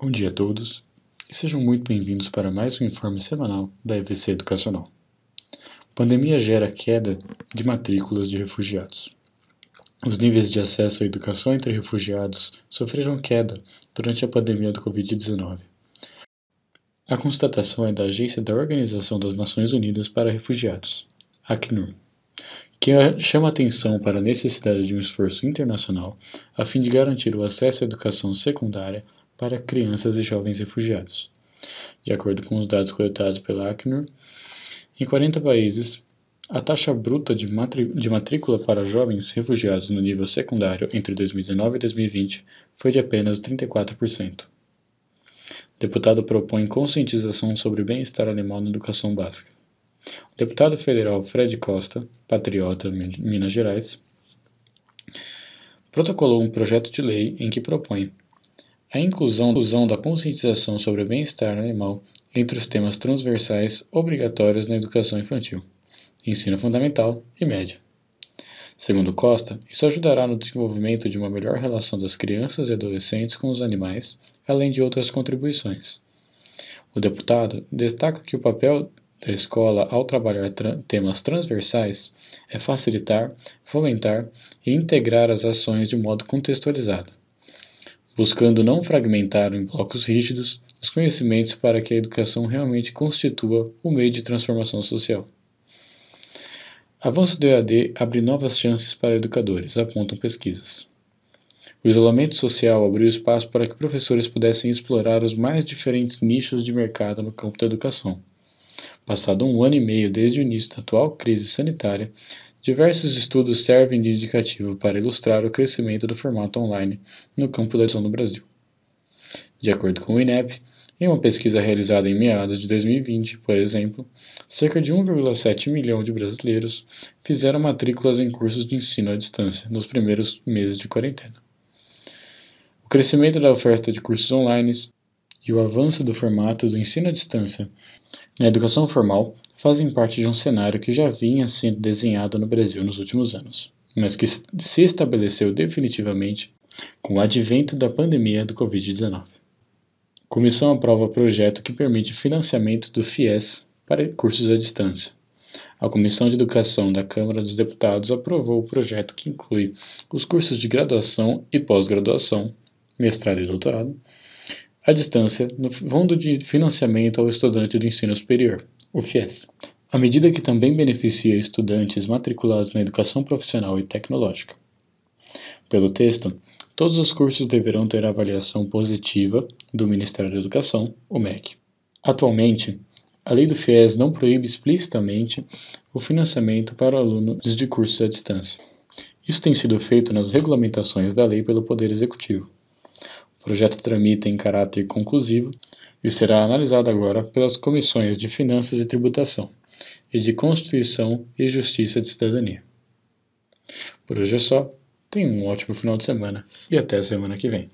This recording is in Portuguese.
Bom dia a todos e sejam muito bem-vindos para mais um informe semanal da EVC Educacional. Pandemia gera queda de matrículas de refugiados. Os níveis de acesso à educação entre refugiados sofreram queda durante a pandemia do Covid-19. A constatação é da Agência da Organização das Nações Unidas para Refugiados, ACNUR, que chama atenção para a necessidade de um esforço internacional a fim de garantir o acesso à educação secundária para crianças e jovens refugiados. De acordo com os dados coletados pela Acnur, em 40 países, a taxa bruta de, de matrícula para jovens refugiados no nível secundário entre 2019 e 2020 foi de apenas 34%. O deputado propõe conscientização sobre bem-estar animal na educação básica. O deputado federal Fred Costa, patriota Minas Gerais, protocolou um projeto de lei em que propõe a inclusão da conscientização sobre o bem-estar animal entre os temas transversais obrigatórios na educação infantil, ensino fundamental e médio. Segundo Costa, isso ajudará no desenvolvimento de uma melhor relação das crianças e adolescentes com os animais, além de outras contribuições. O deputado destaca que o papel da escola ao trabalhar tra temas transversais é facilitar, fomentar e integrar as ações de modo contextualizado buscando não fragmentar em blocos rígidos os conhecimentos para que a educação realmente constitua o meio de transformação social. Avanço do EAD abre novas chances para educadores, apontam pesquisas. O isolamento social abriu espaço para que professores pudessem explorar os mais diferentes nichos de mercado no campo da educação. Passado um ano e meio desde o início da atual crise sanitária, Diversos estudos servem de indicativo para ilustrar o crescimento do formato online no campo da educação no Brasil. De acordo com o INEP, em uma pesquisa realizada em meados de 2020, por exemplo, cerca de 1,7 milhão de brasileiros fizeram matrículas em cursos de ensino à distância nos primeiros meses de quarentena. O crescimento da oferta de cursos online e o avanço do formato do ensino à distância na educação formal fazem parte de um cenário que já vinha sendo desenhado no Brasil nos últimos anos, mas que se estabeleceu definitivamente com o advento da pandemia do Covid-19. A comissão aprova projeto que permite financiamento do FIES para cursos à distância. A Comissão de Educação da Câmara dos Deputados aprovou o projeto que inclui os cursos de graduação e pós-graduação, mestrado e doutorado, à distância no Fundo de Financiamento ao Estudante do Ensino Superior, o FIES. A medida que também beneficia estudantes matriculados na educação profissional e tecnológica. Pelo texto, todos os cursos deverão ter avaliação positiva do Ministério da Educação, o MEC. Atualmente, a lei do FIES não proíbe explicitamente o financiamento para alunos de cursos à distância. Isso tem sido feito nas regulamentações da lei pelo Poder Executivo. O projeto tramita em caráter conclusivo e será analisado agora pelas comissões de Finanças e Tributação e de Constituição e Justiça de Cidadania. Por hoje é só. Tenha um ótimo final de semana e até a semana que vem.